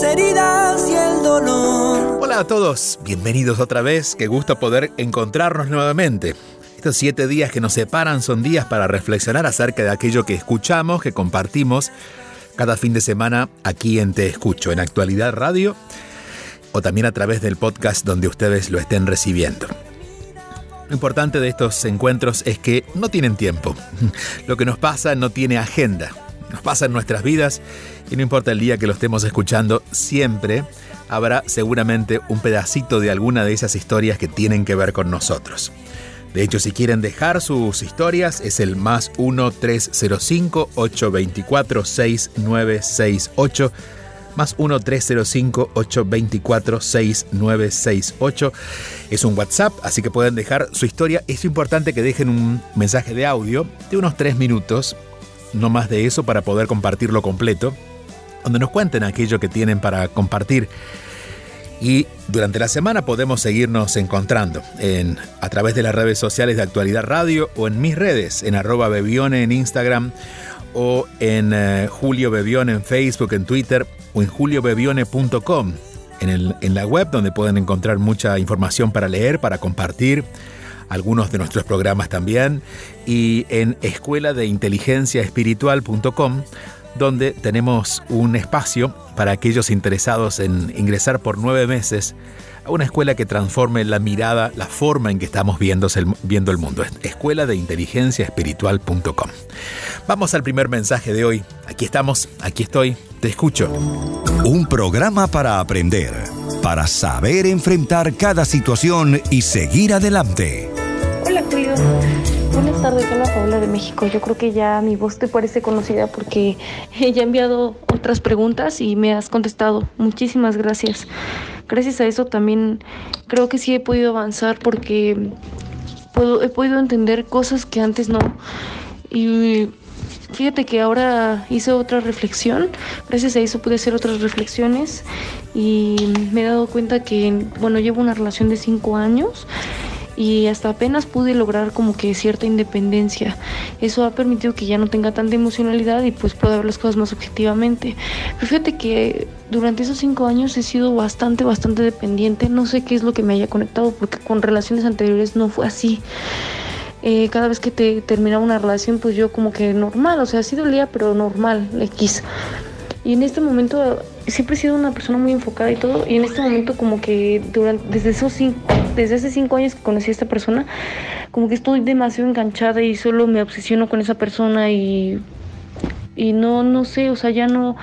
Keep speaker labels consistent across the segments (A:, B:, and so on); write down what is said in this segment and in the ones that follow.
A: heridas y el dolor.
B: Hola a todos, bienvenidos otra vez. Qué gusto poder encontrarnos nuevamente. Estos siete días que nos separan son días para reflexionar acerca de aquello que escuchamos, que compartimos cada fin de semana aquí en Te Escucho, en Actualidad Radio o también a través del podcast donde ustedes lo estén recibiendo. Lo importante de estos encuentros es que no tienen tiempo. Lo que nos pasa no tiene agenda. Nos pasa en nuestras vidas y no importa el día que lo estemos escuchando, siempre habrá seguramente un pedacito de alguna de esas historias que tienen que ver con nosotros. De hecho, si quieren dejar sus historias, es el más 1-305-824-6968 más 1-305-824-6968. Es un WhatsApp, así que pueden dejar su historia. Es importante que dejen un mensaje de audio de unos 3 minutos, no más de eso, para poder compartirlo completo, donde nos cuenten aquello que tienen para compartir. Y durante la semana podemos seguirnos encontrando en, a través de las redes sociales de Actualidad Radio o en mis redes, en arroba bebione en Instagram o en uh, Julio Bebione en Facebook, en Twitter o en juliobebione.com, en, en la web donde pueden encontrar mucha información para leer, para compartir, algunos de nuestros programas también, y en escuela de inteligencia espiritual.com, donde tenemos un espacio para aquellos interesados en ingresar por nueve meses a una escuela que transforme la mirada, la forma en que estamos viendo el, viendo el mundo. Escuela de Inteligencia Espiritual.com. Vamos al primer mensaje de hoy. Aquí estamos, aquí estoy, te escucho.
C: Un programa para aprender, para saber enfrentar cada situación y seguir adelante.
D: Hola Julio. Buenas tardes, hola Paula de México. Yo creo que ya mi voz te parece conocida porque ya he enviado otras preguntas y me has contestado. Muchísimas gracias. Gracias a eso también creo que sí he podido avanzar porque puedo, he podido entender cosas que antes no. Y fíjate que ahora hice otra reflexión, gracias a eso pude hacer otras reflexiones y me he dado cuenta que, bueno, llevo una relación de cinco años y hasta apenas pude lograr como que cierta independencia. Eso ha permitido que ya no tenga tanta emocionalidad y pues pueda ver las cosas más objetivamente. Pero fíjate que durante esos cinco años he sido bastante, bastante dependiente. No sé qué es lo que me haya conectado porque con relaciones anteriores no fue así. Eh, cada vez que te terminaba una relación, pues yo como que normal, o sea, sí dolía, pero normal, X. Y en este momento siempre he sido una persona muy enfocada y todo, y en este momento como que durante, desde esos cinco, desde hace cinco años que conocí a esta persona, como que estoy demasiado enganchada y solo me obsesiono con esa persona y, y no, no sé, o sea, ya no,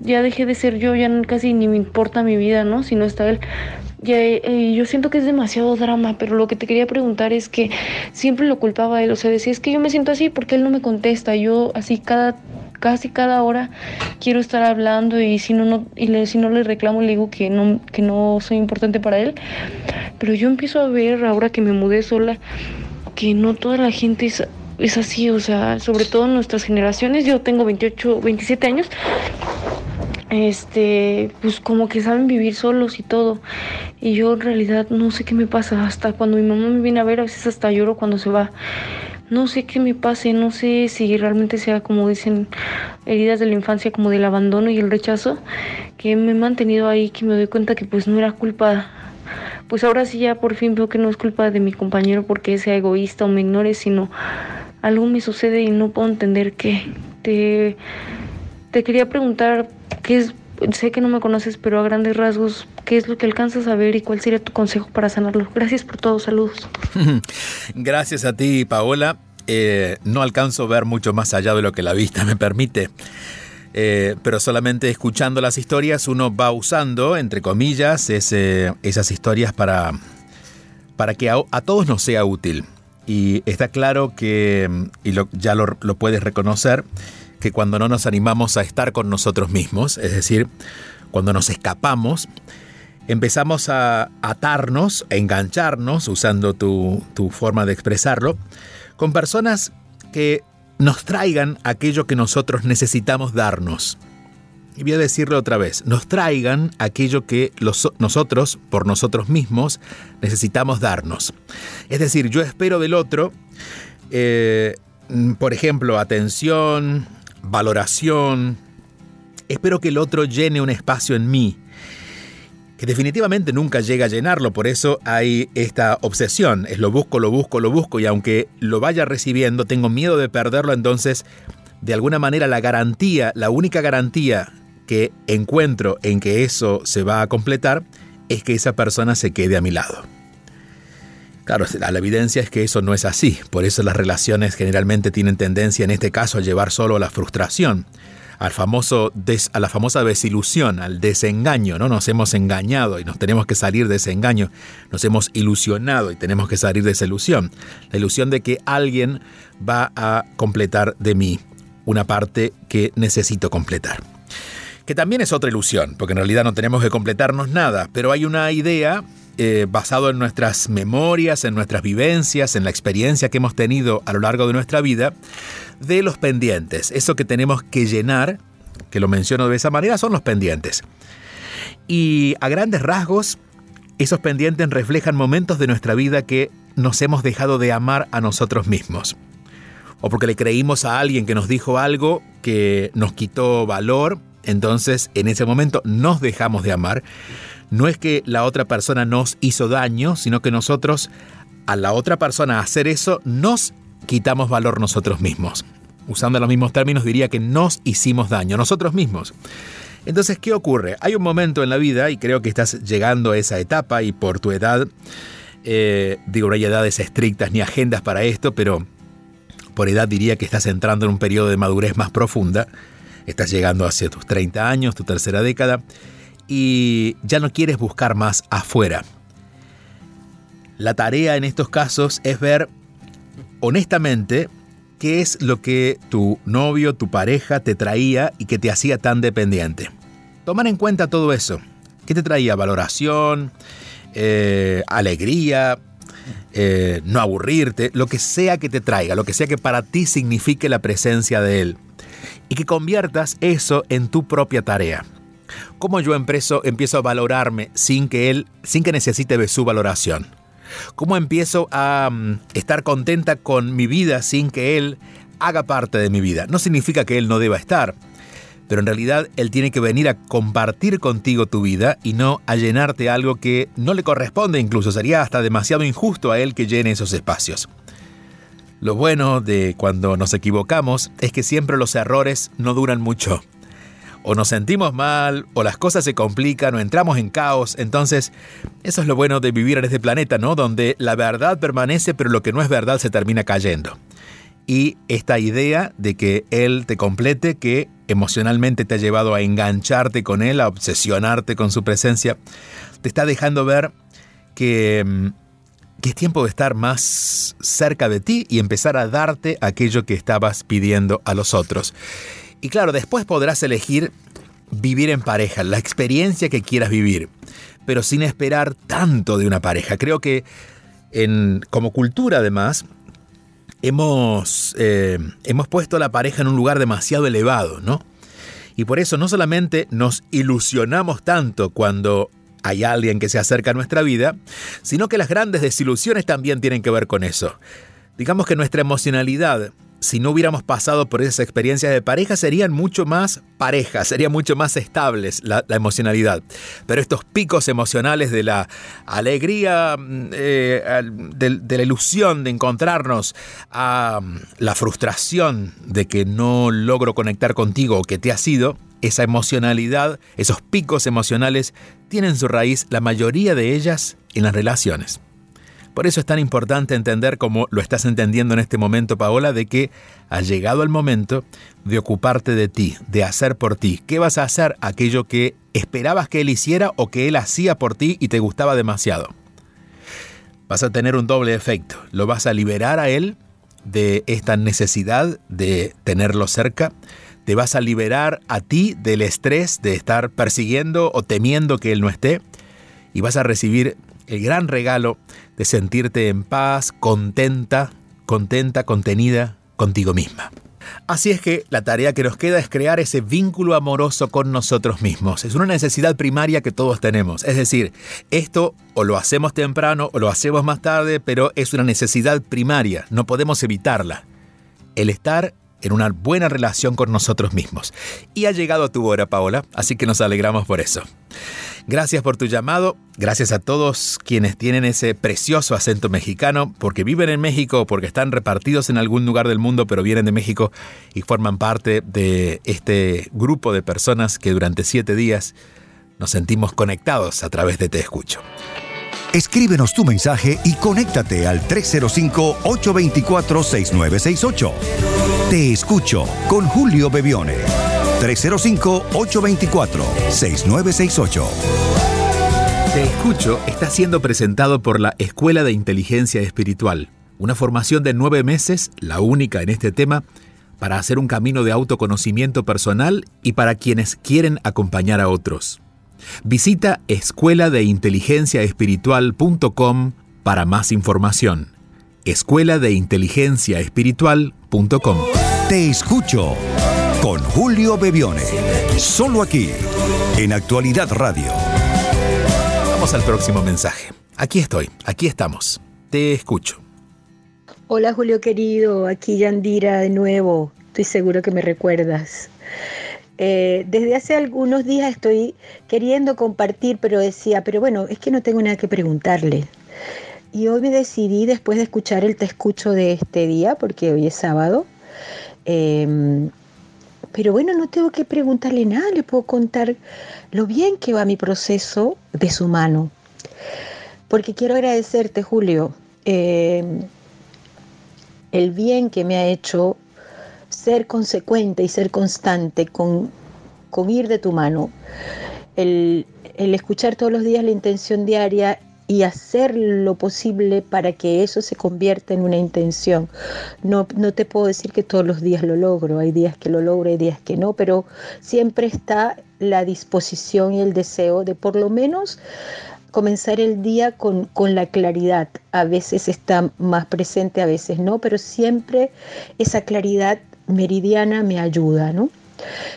D: ya dejé de ser yo, ya casi ni me importa mi vida, ¿no? Si no está él. Ya, eh, yo siento que es demasiado drama, pero lo que te quería preguntar es que siempre lo culpaba a él, o sea, decía, es que yo me siento así porque él no me contesta, yo así cada casi cada hora quiero estar hablando y si no, no y le, si no le reclamo le digo que no que no soy importante para él pero yo empiezo a ver ahora que me mudé sola que no toda la gente es, es así o sea sobre todo en nuestras generaciones yo tengo 28 27 años este, pues como que saben vivir solos y todo. Y yo en realidad no sé qué me pasa. Hasta cuando mi mamá me viene a ver, a veces hasta lloro cuando se va. No sé qué me pase, no sé si realmente sea como dicen heridas de la infancia, como del abandono y el rechazo, que me he mantenido ahí, que me doy cuenta que pues no era culpa. Pues ahora sí ya por fin veo que no es culpa de mi compañero porque sea egoísta o me ignore, sino algo me sucede y no puedo entender qué. Te, te quería preguntar qué es sé que no me conoces, pero a grandes rasgos, ¿qué es lo que alcanzas a ver y cuál sería tu consejo para sanarlo? Gracias por todo, saludos.
B: Gracias a ti, Paola. Eh, no alcanzo a ver mucho más allá de lo que la vista me permite. Eh, pero solamente escuchando las historias uno va usando, entre comillas, esas historias para, para que a, todos nos sea útil. Y está claro que, y ya lo, lo puedes reconocer, que cuando no nos animamos a estar con nosotros mismos, es decir, cuando nos escapamos, empezamos a atarnos, a engancharnos, usando tu, tu forma de expresarlo, con personas que nos traigan aquello que nosotros necesitamos darnos. Y voy a decirlo otra vez, nos traigan aquello que nosotros, por nosotros mismos, necesitamos darnos. Es decir, yo espero del otro, eh, por ejemplo, atención, valoración, espero que el otro llene un espacio en mí, que definitivamente nunca llega a llenarlo, por eso hay esta obsesión, es lo busco, lo busco, lo busco, y aunque lo vaya recibiendo, tengo miedo de perderlo, entonces, de alguna manera, la garantía, la única garantía que encuentro en que eso se va a completar, es que esa persona se quede a mi lado. Claro, la evidencia es que eso no es así, por eso las relaciones generalmente tienen tendencia en este caso a llevar solo a la frustración al famoso a la famosa desilusión, al desengaño, ¿no? Nos hemos engañado y nos tenemos que salir de ese engaño. Nos hemos ilusionado y tenemos que salir de esa ilusión. La ilusión de que alguien va a completar de mí una parte que necesito completar. Que también es otra ilusión, porque en realidad no tenemos que completarnos nada, pero hay una idea eh, basado en nuestras memorias, en nuestras vivencias, en la experiencia que hemos tenido a lo largo de nuestra vida, de los pendientes. Eso que tenemos que llenar, que lo menciono de esa manera, son los pendientes. Y a grandes rasgos, esos pendientes reflejan momentos de nuestra vida que nos hemos dejado de amar a nosotros mismos. O porque le creímos a alguien que nos dijo algo que nos quitó valor, entonces en ese momento nos dejamos de amar no es que la otra persona nos hizo daño, sino que nosotros a la otra persona hacer eso nos quitamos valor nosotros mismos. Usando los mismos términos diría que nos hicimos daño nosotros mismos. Entonces, ¿qué ocurre? Hay un momento en la vida, y creo que estás llegando a esa etapa, y por tu edad, eh, digo, no hay edades estrictas ni agendas para esto, pero por edad diría que estás entrando en un periodo de madurez más profunda, estás llegando hacia tus 30 años, tu tercera década, y ya no quieres buscar más afuera. La tarea en estos casos es ver honestamente qué es lo que tu novio, tu pareja te traía y que te hacía tan dependiente. Tomar en cuenta todo eso. ¿Qué te traía? Valoración, eh, alegría, eh, no aburrirte, lo que sea que te traiga, lo que sea que para ti signifique la presencia de él. Y que conviertas eso en tu propia tarea. ¿Cómo yo empiezo, a valorarme sin que él, sin que necesite de su valoración? ¿Cómo empiezo a mm, estar contenta con mi vida sin que él haga parte de mi vida? No significa que él no deba estar, pero en realidad él tiene que venir a compartir contigo tu vida y no a llenarte algo que no le corresponde incluso. Sería hasta demasiado injusto a él que llene esos espacios. Lo bueno de cuando nos equivocamos es que siempre los errores no duran mucho o nos sentimos mal, o las cosas se complican, o entramos en caos. Entonces, eso es lo bueno de vivir en este planeta, ¿no? Donde la verdad permanece, pero lo que no es verdad se termina cayendo. Y esta idea de que Él te complete, que emocionalmente te ha llevado a engancharte con Él, a obsesionarte con su presencia, te está dejando ver que, mm, que es tiempo de estar más cerca de ti y empezar a darte aquello que estabas pidiendo a los otros. Y claro, después podrás elegir vivir en pareja, la experiencia que quieras vivir, pero sin esperar tanto de una pareja. Creo que en, como cultura además hemos, eh, hemos puesto a la pareja en un lugar demasiado elevado, ¿no? Y por eso no solamente nos ilusionamos tanto cuando hay alguien que se acerca a nuestra vida, sino que las grandes desilusiones también tienen que ver con eso. Digamos que nuestra emocionalidad si no hubiéramos pasado por esas experiencias de pareja, serían mucho más parejas, serían mucho más estables la, emocionalidad. Pero estos picos emocionales de la alegría, mm, eh, de, la ilusión de encontrarnos, a mm, la frustración de que no logro conectar contigo o que te ha sido, esa emocionalidad, esos picos emocionales, tienen su raíz, la mayoría de ellas, en las relaciones. Por eso es tan importante entender, como lo estás entendiendo en este momento, Paola, de que ha llegado el momento de ocuparte de ti, de hacer por ti. ¿Qué vas a hacer? Aquello que esperabas que él hiciera o que él hacía por ti y te gustaba demasiado. Vas a tener un doble efecto. Lo vas a liberar a él de esta necesidad de tenerlo cerca. Te vas a liberar a ti del estrés de estar persiguiendo o temiendo que él no esté. Y vas a recibir el gran regalo de sentirte en paz, contenta, contenta, contenida contigo misma. Así es que la tarea que nos queda es crear ese vínculo amoroso con nosotros mismos. Es una necesidad primaria que todos tenemos. Es decir, esto o lo hacemos temprano o lo hacemos más tarde, pero es una necesidad primaria. No podemos evitarla. El estar en una buena relación con nosotros mismos. Y ha llegado tu hora, Paola, así que nos alegramos por eso. Gracias por tu llamado, gracias a todos quienes tienen ese precioso acento mexicano, porque viven en México porque están repartidos en algún lugar del mundo, pero vienen de México y forman parte de este grupo de personas que durante siete días nos sentimos conectados a través de Te Escucho.
C: Escríbenos tu mensaje y conéctate al 305-824-6968. Te escucho con Julio Bebione. 305-824-6968.
B: Te escucho está siendo presentado por la Escuela de Inteligencia Espiritual, una formación de nueve meses, la única en este tema, para hacer un camino de autoconocimiento personal y para quienes quieren acompañar a otros. Visita escuela de inteligencia espiritual.com para más información. Escuela de inteligencia espiritual.com.
C: Te escucho con Julio Bebione. Solo aquí, en Actualidad Radio.
B: Vamos al próximo mensaje. Aquí estoy, aquí estamos. Te escucho.
E: Hola Julio querido, aquí Yandira de nuevo. Estoy seguro que me recuerdas. Eh, desde hace algunos días estoy queriendo compartir, pero decía, pero bueno, es que no tengo nada que preguntarle. Y hoy me decidí, después de escuchar el te escucho de este día, porque hoy es sábado, em, pero bueno, no tengo que preguntarle nada, le puedo contar lo bien que va mi proceso de su mano. Porque quiero agradecerte, Julio, em, el bien que me ha hecho ser consecuente y ser constante con, con ir de tu mano, el, escuchar todos los días la intención diaria y hacer lo posible para que eso se convierta en una intención. No, no te puedo decir que todos los días lo logro, hay días que lo logro, hay días que no, pero siempre está la disposición y el deseo de por lo menos comenzar el día con, con, la claridad. A veces está más presente, a veces no, pero siempre esa claridad meridiana me ayuda, ¿no?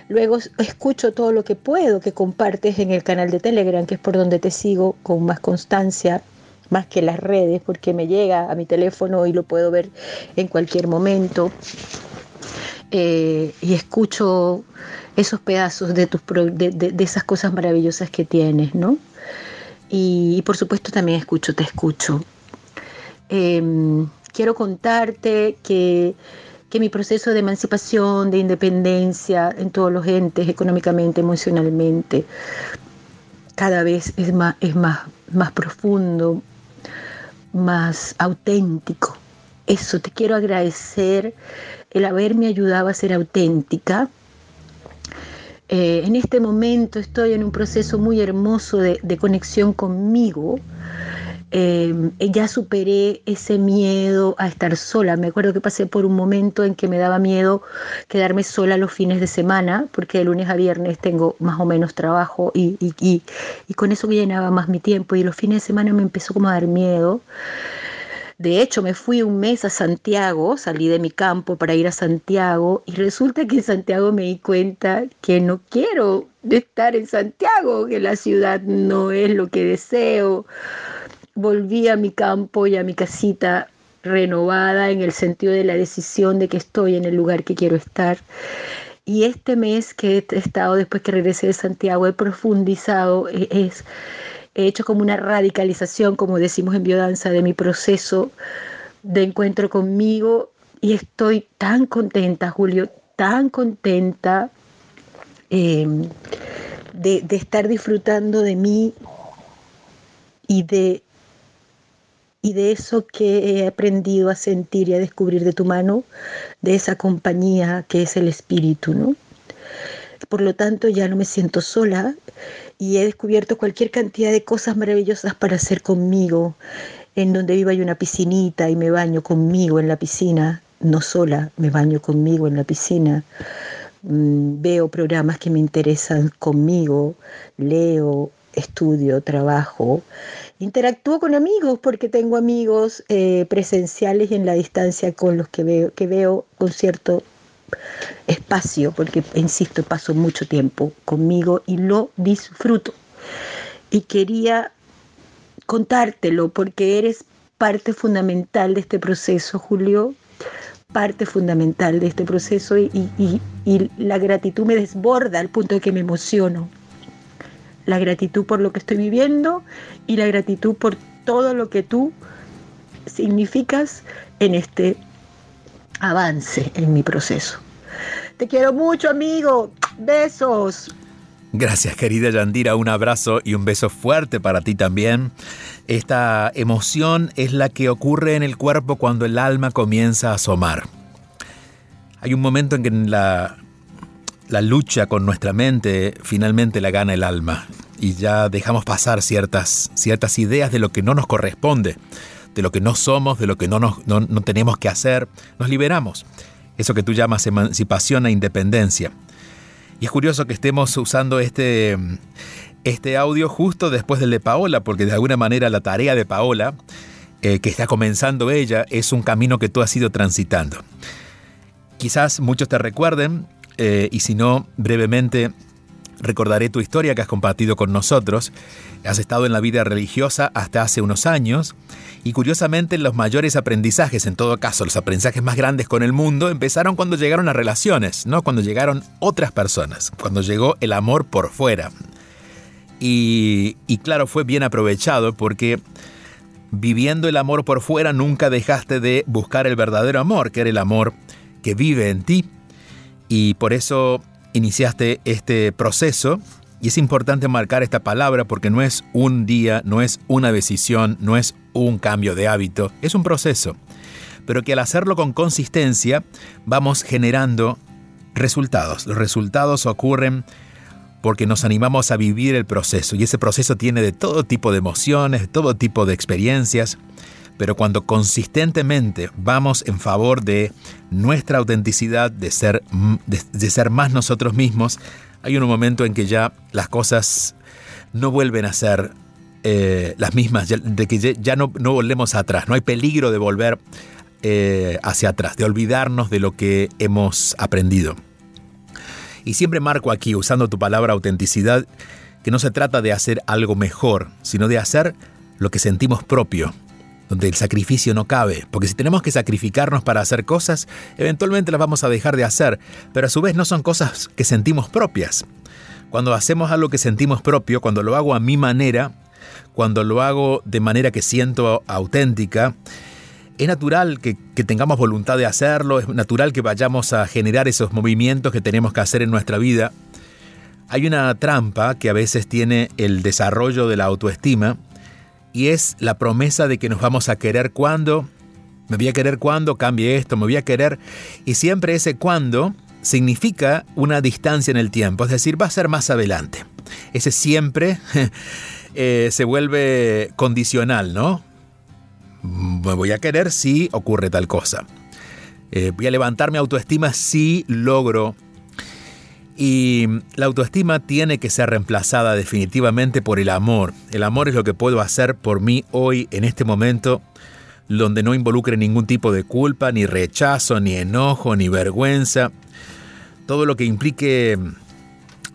E: Luego escucho todo lo que puedo que compartes en el canal de Telegram, que es por donde te sigo con más constancia, más que las redes, porque me llega a mi teléfono y lo puedo ver en cualquier momento. Eh, y escucho esos pedazos de, tus, de, esas cosas maravillosas que tienes, ¿no? Y, por supuesto también escucho, te escucho. Em, quiero contarte que que mi proceso de emancipación, de independencia en todos los entes, económicamente, emocionalmente, cada vez es más, es más, más profundo, más auténtico. Eso, te quiero agradecer el haberme ayudado a ser auténtica. Eh, en este momento estoy en un proceso muy hermoso de, de conexión conmigo, eh, ya superé ese miedo a estar sola. Me acuerdo que pasé por un momento en que me daba miedo quedarme sola los fines de semana, porque de lunes a viernes tengo más o menos trabajo y, y, y, con eso llenaba más mi tiempo y los fines de semana me empezó como a dar miedo. De hecho, me fui un mes a Santiago, salí de mi campo para ir a Santiago y resulta que en Santiago me di cuenta que no quiero estar en Santiago, que la ciudad no es lo que deseo volví a mi campo y a mi casita renovada en el sentido de la decisión de que estoy en el lugar que quiero estar. Y este mes que he estado después que regresé de Santiago, he profundizado, es, he hecho como una radicalización, como decimos en biodanza, de mi proceso de encuentro conmigo y estoy tan contenta, Julio, tan contenta em, de, de estar disfrutando de mí y de, y de eso que he aprendido a sentir y a descubrir de tu mano, de esa compañía que es el espíritu, ¿no? Por lo tanto, ya no me siento sola y he descubierto cualquier cantidad de cosas maravillosas para hacer conmigo. En donde vivo hay una piscinita y me baño conmigo en la piscina, no sola, me baño conmigo en la piscina. Mm, veo programas que me interesan conmigo, leo, estudio, trabajo, interactúo con amigos porque tengo amigos eh, presenciales y en la distancia con los que veo, que veo con cierto espacio, porque, insisto, paso mucho tiempo conmigo y lo disfruto. Y quería contártelo porque eres parte fundamental de este proceso, Julio, parte fundamental de este proceso y, y la gratitud me desborda al punto de que me emociono. La gratitud por lo que estoy viviendo y la gratitud por todo lo que tú significas en este avance en mi proceso. Te quiero mucho, amigo. Besos.
B: Gracias, querida Yandira. Un abrazo y un beso fuerte para ti también. Esta emoción es la que ocurre en el cuerpo cuando el alma comienza a asomar. Hay un momento en que la, la lucha con nuestra mente finalmente la gana el alma y ya dejamos pasar ciertas, ciertas ideas de lo que no nos corresponde, de lo que no somos, de lo que no, nos, no, no tenemos que hacer. Nos liberamos eso que tú llamas emancipación e independencia. Y es curioso que estemos usando este, este audio justo después del de Paola, porque de alguna manera la tarea de Paola, eh, que está comenzando ella, es un camino que tú has ido transitando. Quizás muchos te recuerden, eh, y si no, brevemente recordaré tu historia que has compartido con nosotros. Has estado en la vida religiosa hasta hace unos años y curiosamente los mayores aprendizajes, en todo caso los aprendizajes más grandes con el mundo, empezaron cuando llegaron las relaciones, ¿no? Cuando llegaron otras personas, cuando llegó el amor por fuera. Y, y claro, fue bien aprovechado porque viviendo el amor por fuera nunca dejaste de buscar el verdadero amor, que era el amor que vive en ti. Y por eso iniciaste este proceso y es importante marcar esta palabra porque no es un día, no es una decisión, no es un cambio de hábito, es un proceso. Pero que al hacerlo con consistencia vamos generando resultados. Los resultados ocurren porque nos animamos a vivir el proceso y ese proceso tiene de todo tipo de emociones, de todo tipo de experiencias pero cuando consistentemente vamos en favor de nuestra autenticidad, de ser, de, ser más nosotros mismos, hay un momento en que ya las cosas no vuelven a ser eh, las mismas, de que ya no, volvemos atrás, no hay peligro de volver eh, hacia atrás, de olvidarnos de lo que hemos aprendido. Y siempre marco aquí, usando tu palabra autenticidad, que no se trata de hacer algo mejor, sino de hacer lo que sentimos propio, donde el sacrificio no cabe, porque si tenemos que sacrificarnos para hacer cosas, eventualmente las vamos a dejar de hacer, pero a su vez no son cosas que sentimos propias. Cuando hacemos algo que sentimos propio, cuando lo hago a mi manera, cuando lo hago de manera que siento auténtica, es natural que, que, tengamos voluntad de hacerlo, es natural que vayamos a generar esos movimientos que tenemos que hacer en nuestra vida. Hay una trampa que a veces tiene el desarrollo de la autoestima, y es la promesa de que nos vamos a querer cuando, me voy a querer cuando cambie esto, me voy a querer, y siempre ese cuando significa una distancia en el tiempo, es decir, va a ser más adelante. Ese siempre eh, se vuelve condicional, ¿no? Me voy a querer si ocurre tal cosa. Eh, voy a levantar mi autoestima si logro y la autoestima tiene que ser reemplazada definitivamente por el amor. El amor es lo que puedo hacer por mí hoy, en este momento, donde no involucre ningún tipo de culpa, ni rechazo, ni enojo, ni vergüenza. Todo lo que implique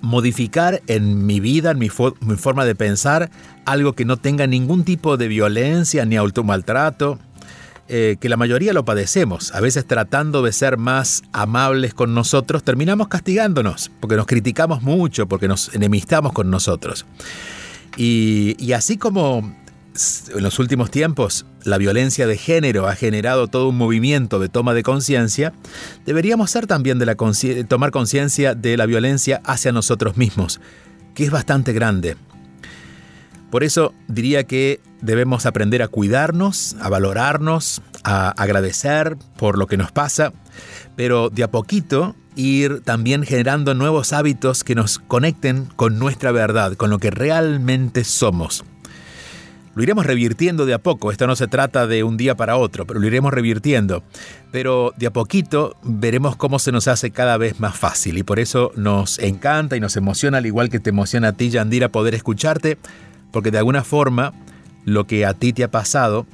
B: modificar en mi vida, en mi, forma de pensar, algo que no tenga ningún tipo de violencia ni automaltrato eh, que la mayoría lo padecemos. A veces tratando de ser más amables con nosotros, terminamos castigándonos, porque nos criticamos mucho, porque nos enemistamos con nosotros. Y, así como en los últimos tiempos la violencia de género ha generado todo un movimiento de toma de conciencia, deberíamos ser también de la tomar conciencia de la violencia hacia nosotros mismos, que es bastante grande. Por eso diría que debemos aprender a cuidarnos, a valorarnos, a agradecer por lo que nos pasa, pero de a poquito ir también generando nuevos hábitos que nos conecten con nuestra verdad, con lo que realmente somos. Lo iremos revirtiendo de a poco, esto no se trata de un día para otro, pero lo iremos revirtiendo. Pero de a poquito veremos cómo se nos hace cada vez más fácil y por eso nos encanta y nos emociona, al igual que te emociona a ti, Yandira, poder escucharte, porque de alguna forma lo que a ti te ha pasado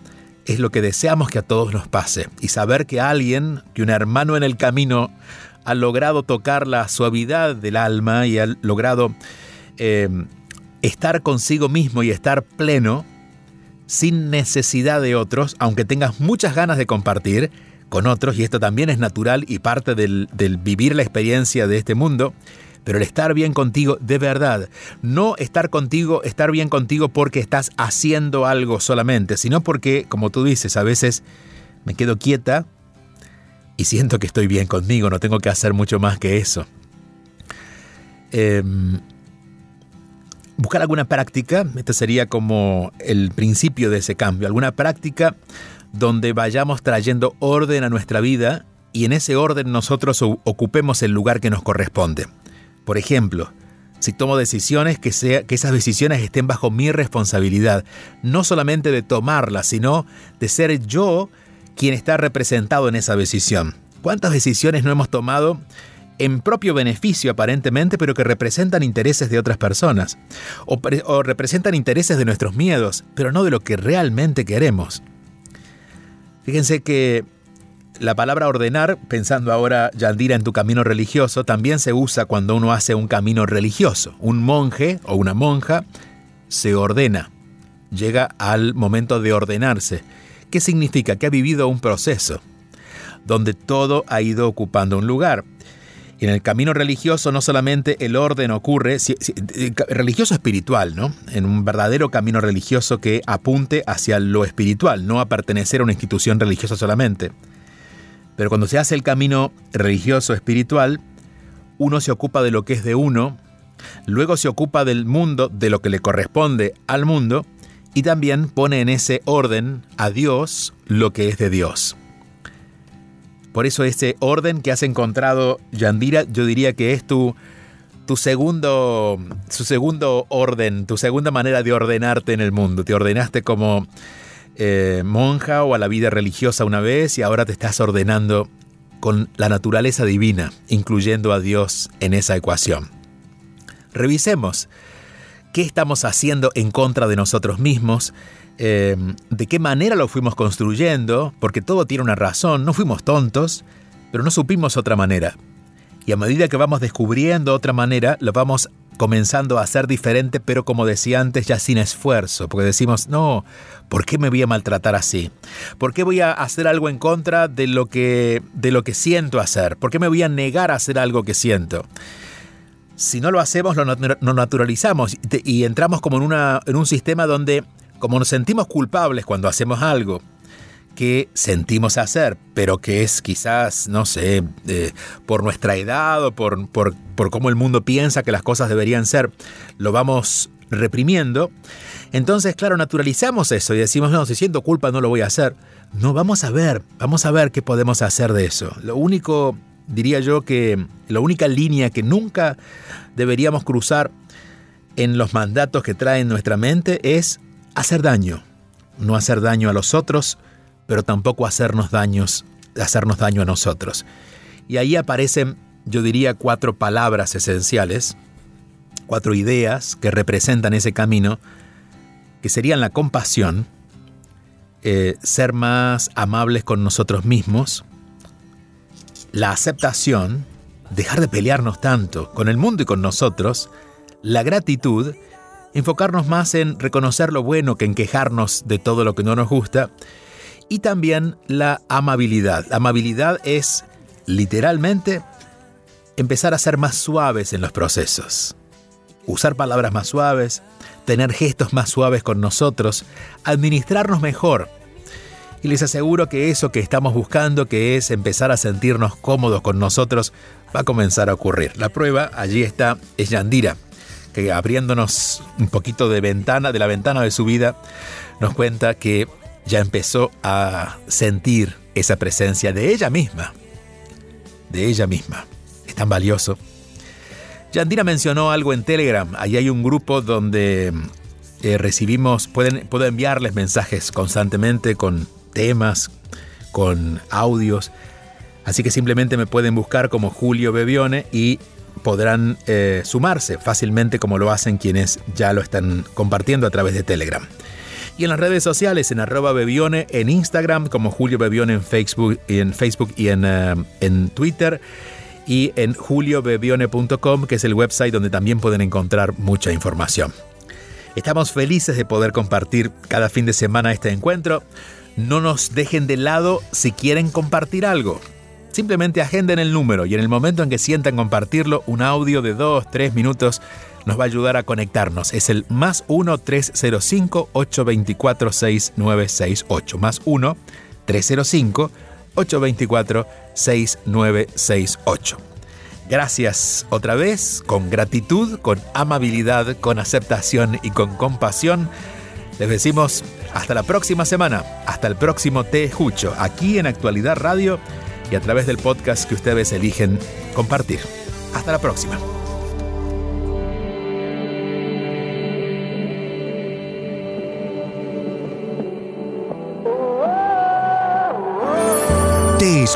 B: es lo que deseamos que a todos nos pase. Y saber que alguien, que un hermano en el camino, ha logrado tocar la suavidad del alma y ha logrado eh, estar consigo mismo y estar pleno, sin necesidad de otros, aunque tengas muchas ganas de compartir con otros, y esto también es natural y parte del, vivir la experiencia de este mundo, pero el estar bien contigo de verdad, no estar contigo, estar bien contigo porque estás haciendo algo solamente, sino porque, como tú dices, a veces me quedo quieta y siento que estoy bien conmigo, no tengo que hacer mucho más que eso. Em, buscar alguna práctica, este sería como el principio de ese cambio, alguna práctica donde vayamos trayendo orden a nuestra vida y en ese orden nosotros ocupemos el lugar que nos corresponde. Por ejemplo, si tomo decisiones, que, sea, que esas decisiones estén bajo mi responsabilidad, no solamente de tomarlas, sino de ser yo quien está representado en esa decisión. ¿Cuántas decisiones no hemos tomado en propio beneficio aparentemente, pero que representan intereses de otras personas, o, representan intereses de nuestros miedos, pero no de lo que realmente queremos. Fíjense que la palabra ordenar, pensando ahora, Yandira, en tu camino religioso, también se usa cuando uno hace un camino religioso. Un monje o una monja se ordena, llega al momento de ordenarse. ¿Qué significa? Que ha vivido un proceso donde todo ha ido ocupando un lugar. En el camino religioso no solamente el orden ocurre, eh, religioso espiritual, ¿no? En un verdadero camino religioso que apunte hacia lo espiritual, no a pertenecer a una institución religiosa solamente. Pero cuando se hace el camino religioso espiritual, uno se ocupa de lo que es de uno, luego se ocupa del mundo, de lo que le corresponde al mundo, y también pone en ese orden a Dios lo que es de Dios. Por eso ese orden que has encontrado, Yandira, yo diría que es tu, tu segundo, su segundo orden, tu segunda manera de ordenarte en el mundo. Te ordenaste como eh, monja o a la vida religiosa una vez y ahora te estás ordenando con la naturaleza divina, incluyendo a Dios en esa ecuación. Revisemos qué estamos haciendo en contra de nosotros mismos Em, de qué manera lo fuimos construyendo, porque todo tiene una razón, no fuimos tontos, pero no supimos otra manera. Y a medida que vamos descubriendo otra manera, lo vamos comenzando a hacer diferente, pero como decía antes, ya sin esfuerzo, porque decimos, no, ¿por qué me voy a maltratar así? ¿Por qué voy a hacer algo en contra de lo que, de lo que siento hacer? ¿Por qué me voy a negar a hacer algo que siento? Si no lo hacemos, lo naturalizamos y entramos como en, una, en un sistema donde como nos sentimos culpables cuando hacemos algo que sentimos hacer, pero que es quizás, no sé, eh, por nuestra edad o por, por, por cómo el mundo piensa que las cosas deberían ser, lo vamos reprimiendo, entonces, claro, naturalizamos eso y decimos, no, si siento culpa no lo voy a hacer. No, vamos a ver, vamos a ver qué podemos hacer de eso. Lo único, diría yo que la única línea que nunca deberíamos cruzar en los mandatos que trae nuestra mente es hacer daño, no hacer daño a los otros, pero tampoco hacernos daños, hacernos daño a nosotros. Y ahí aparecen, yo diría, cuatro palabras esenciales, cuatro ideas que representan ese camino, que serían la compasión, eh, ser más amables con nosotros mismos, la aceptación, dejar de pelearnos tanto con el mundo y con nosotros, la gratitud enfocarnos más en reconocer lo bueno que en quejarnos de todo lo que no nos gusta. Y también la amabilidad. Amabilidad es literalmente empezar a ser más suaves en los procesos. Usar palabras más suaves, tener gestos más suaves con nosotros, administrarnos mejor. Y les aseguro que eso que estamos buscando, que es empezar a sentirnos cómodos con nosotros, va a comenzar a ocurrir. La prueba allí está, es Yandira, que abriéndonos un poquito de ventana, de la ventana de su vida, nos cuenta que ya empezó a sentir esa presencia de ella misma, de ella misma. Es tan valioso. Yandira mencionó algo en Telegram. Ahí hay un grupo donde eh, recibimos, pueden, puedo enviarles mensajes constantemente con temas, con audios. Así que simplemente me pueden buscar como Julio Bebione y podrán eh, sumarse fácilmente como lo hacen quienes ya lo están compartiendo a través de Telegram. Y en las redes sociales, en arroba Bebione, en Instagram, como Julio Bebione en Facebook, y en, Facebook y en, eh, en Twitter, y en juliobebione.com, que es el website donde también pueden encontrar mucha información. Estamos felices de poder compartir cada fin de semana este encuentro. No nos dejen de lado si quieren compartir algo. Simplemente agenden el número y en el momento en que sientan compartirlo, un audio de 2, 3 minutos nos va a ayudar a conectarnos. Es el más 1-305-824-6968. Más 1-305-824-6968. Gracias otra vez, con gratitud, con amabilidad, con aceptación y con compasión. Les decimos hasta la próxima semana, hasta el próximo Te Escucho, aquí en Actualidad Radio y a través del podcast que ustedes eligen compartir. Hasta la próxima.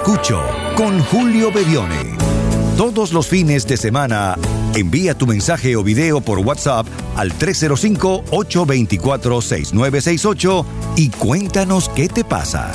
C: Escucho con Julio Bebione. Todos los fines de semana, envía tu mensaje o video por WhatsApp al 305-824-6968 y cuéntanos qué te pasa.